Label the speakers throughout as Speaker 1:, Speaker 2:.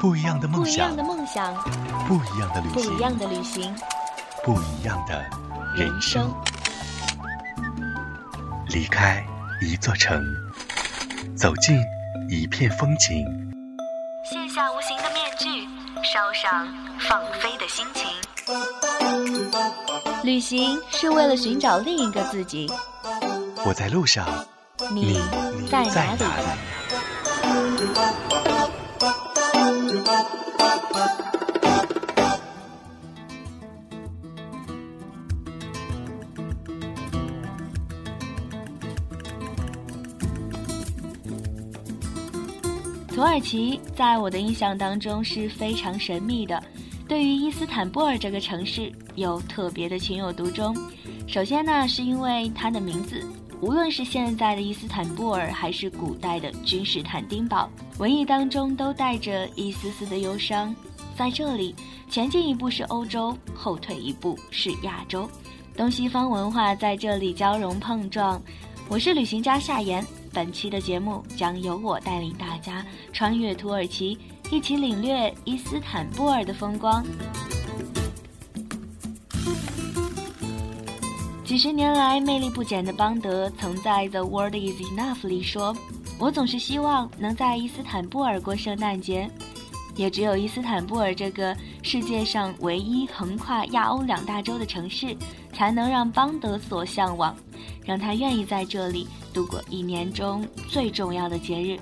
Speaker 1: 不一样的梦想，
Speaker 2: 不一样的梦想，
Speaker 1: 不一样的旅行，
Speaker 2: 不一样的旅行，
Speaker 1: 不一样的人生。离开一座城，走进一片风景，
Speaker 2: 卸下无形的面具，烧上放飞的心情。旅行是为了寻找另一个自己。
Speaker 1: 我在路上，
Speaker 2: 你在哪里？土耳其在我的印象当中是非常神秘的，对于伊斯坦布尔这个城市有特别的情有独钟。首先呢，是因为它的名字，无论是现在的伊斯坦布尔，还是古代的君士坦丁堡，文艺当中都带着一丝丝的忧伤。在这里，前进一步是欧洲，后退一步是亚洲，东西方文化在这里交融碰撞。我是旅行家夏言。本期的节目将由我带领大家穿越土耳其，一起领略伊斯坦布尔的风光。几十年来魅力不减的邦德曾在《The World Is Enough》里说：“我总是希望能在伊斯坦布尔过圣诞节，也只有伊斯坦布尔这个世界上唯一横跨亚欧两大洲的城市，才能让邦德所向往，让他愿意在这里。”度过一年中最重要的节日，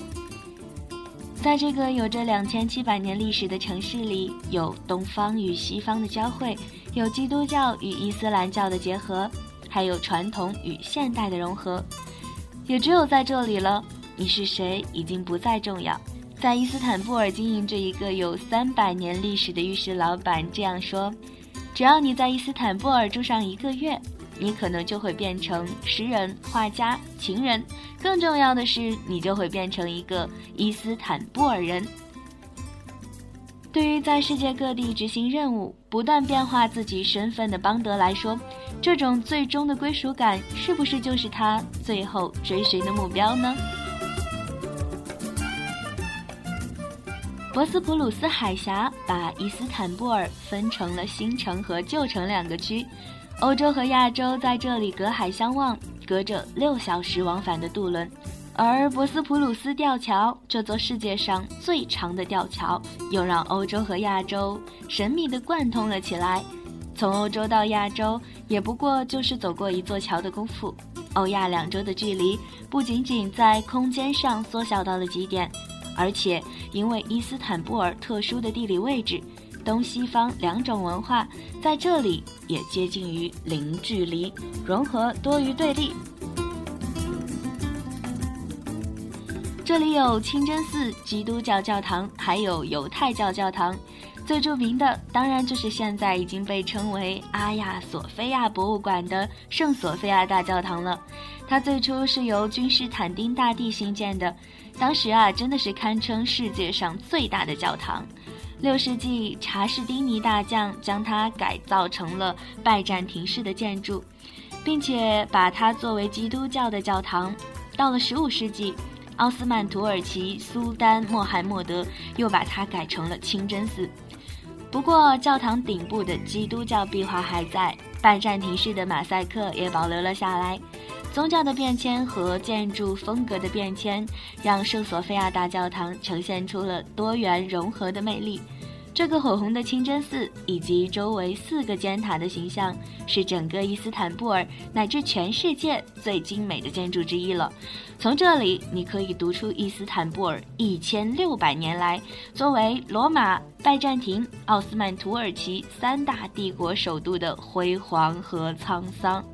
Speaker 2: 在这个有着两千七百年历史的城市里，有东方与西方的交汇，有基督教与伊斯兰教的结合，还有传统与现代的融合。也只有在这里了，你是谁已经不再重要。在伊斯坦布尔经营着一个有三百年历史的浴室老板这样说：“只要你在伊斯坦布尔住上一个月。”你可能就会变成诗人、画家、情人，更重要的是，你就会变成一个伊斯坦布尔人。对于在世界各地执行任务、不断变化自己身份的邦德来说，这种最终的归属感，是不是就是他最后追寻的目标呢？博斯普鲁斯海峡把伊斯坦布尔分成了新城和旧城两个区。欧洲和亚洲在这里隔海相望，隔着六小时往返的渡轮，而博斯普鲁斯吊桥这座世界上最长的吊桥，又让欧洲和亚洲神秘地贯通了起来。从欧洲到亚洲，也不过就是走过一座桥的功夫。欧亚两洲的距离不仅仅在空间上缩小到了极点，而且因为伊斯坦布尔特殊的地理位置。东西方两种文化在这里也接近于零距离，融合多于对立。这里有清真寺、基督教教堂，还有犹太教教堂。最著名的当然就是现在已经被称为阿亚索菲亚博物馆的圣索菲亚大教堂了。它最初是由君士坦丁大帝兴建的，当时啊真的是堪称世界上最大的教堂。六世纪，查士丁尼大将将它改造成了拜占庭式的建筑，并且把它作为基督教的教堂。到了十五世纪，奥斯曼土耳其苏丹穆罕默德又把它改成了清真寺。不过，教堂顶部的基督教壁画还在，拜占庭式的马赛克也保留了下来。宗教的变迁和建筑风格的变迁，让圣索菲亚大教堂呈现出了多元融合的魅力。这个火红的清真寺以及周围四个尖塔的形象，是整个伊斯坦布尔乃至全世界最精美的建筑之一了。从这里，你可以读出伊斯坦布尔一千六百年来作为罗马、拜占庭、奥斯曼土耳其三大帝国首都的辉煌和沧桑。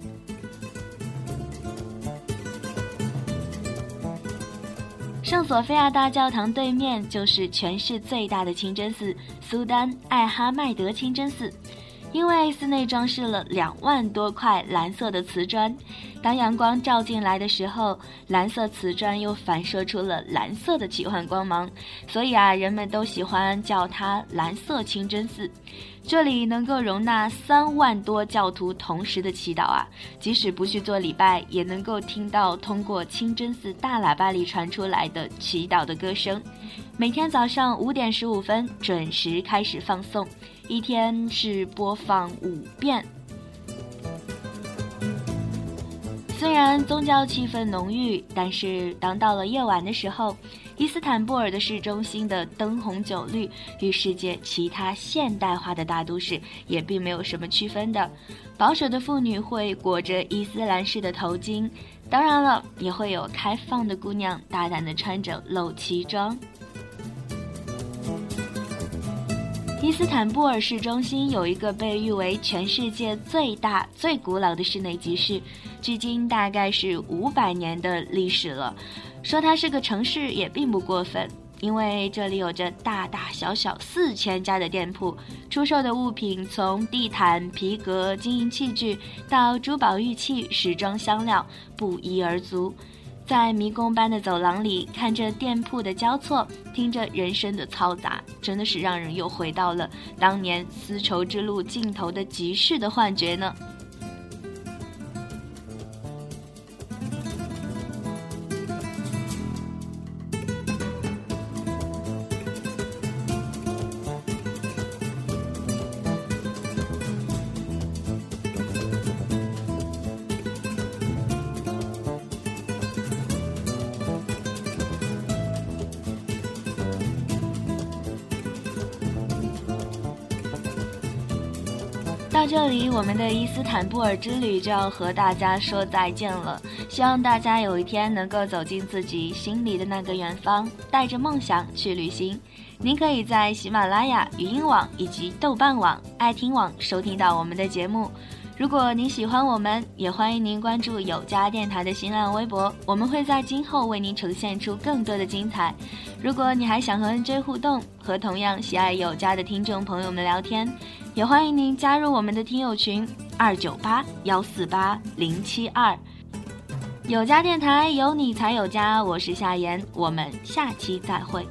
Speaker 2: 圣索菲亚大教堂对面就是全市最大的清真寺——苏丹艾哈迈德清真寺。因为寺内装饰了两万多块蓝色的瓷砖，当阳光照进来的时候，蓝色瓷砖又反射出了蓝色的奇幻光芒，所以啊，人们都喜欢叫它“蓝色清真寺”。这里能够容纳三万多教徒同时的祈祷啊！即使不去做礼拜，也能够听到通过清真寺大喇叭里传出来的祈祷的歌声。每天早上五点十五分准时开始放送，一天是播放五遍。虽然宗教气氛浓郁，但是当到了夜晚的时候。伊斯坦布尔的市中心的灯红酒绿，与世界其他现代化的大都市也并没有什么区分的。保守的妇女会裹着伊斯兰式的头巾，当然了，也会有开放的姑娘大胆地穿着露脐装。伊斯坦布尔市中心有一个被誉为全世界最大、最古老的室内集市，距今大概是五百年的历史了。说它是个城市也并不过分，因为这里有着大大小小四千家的店铺，出售的物品从地毯、皮革、金银器具到珠宝玉器、时装香料，不一而足。在迷宫般的走廊里，看着店铺的交错，听着人声的嘈杂，真的是让人又回到了当年丝绸之路尽头的集市的幻觉呢。到这里，我们的伊斯坦布尔之旅就要和大家说再见了。希望大家有一天能够走进自己心里的那个远方，带着梦想去旅行。您可以在喜马拉雅、语音网以及豆瓣网、爱听网收听到我们的节目。如果您喜欢我们，也欢迎您关注有家电台的新浪微博，我们会在今后为您呈现出更多的精彩。如果你还想和 NJ 互动，和同样喜爱有家的听众朋友们聊天，也欢迎您加入我们的听友群二九八幺四八零七二。有家电台有你才有家，我是夏言，我们下期再会。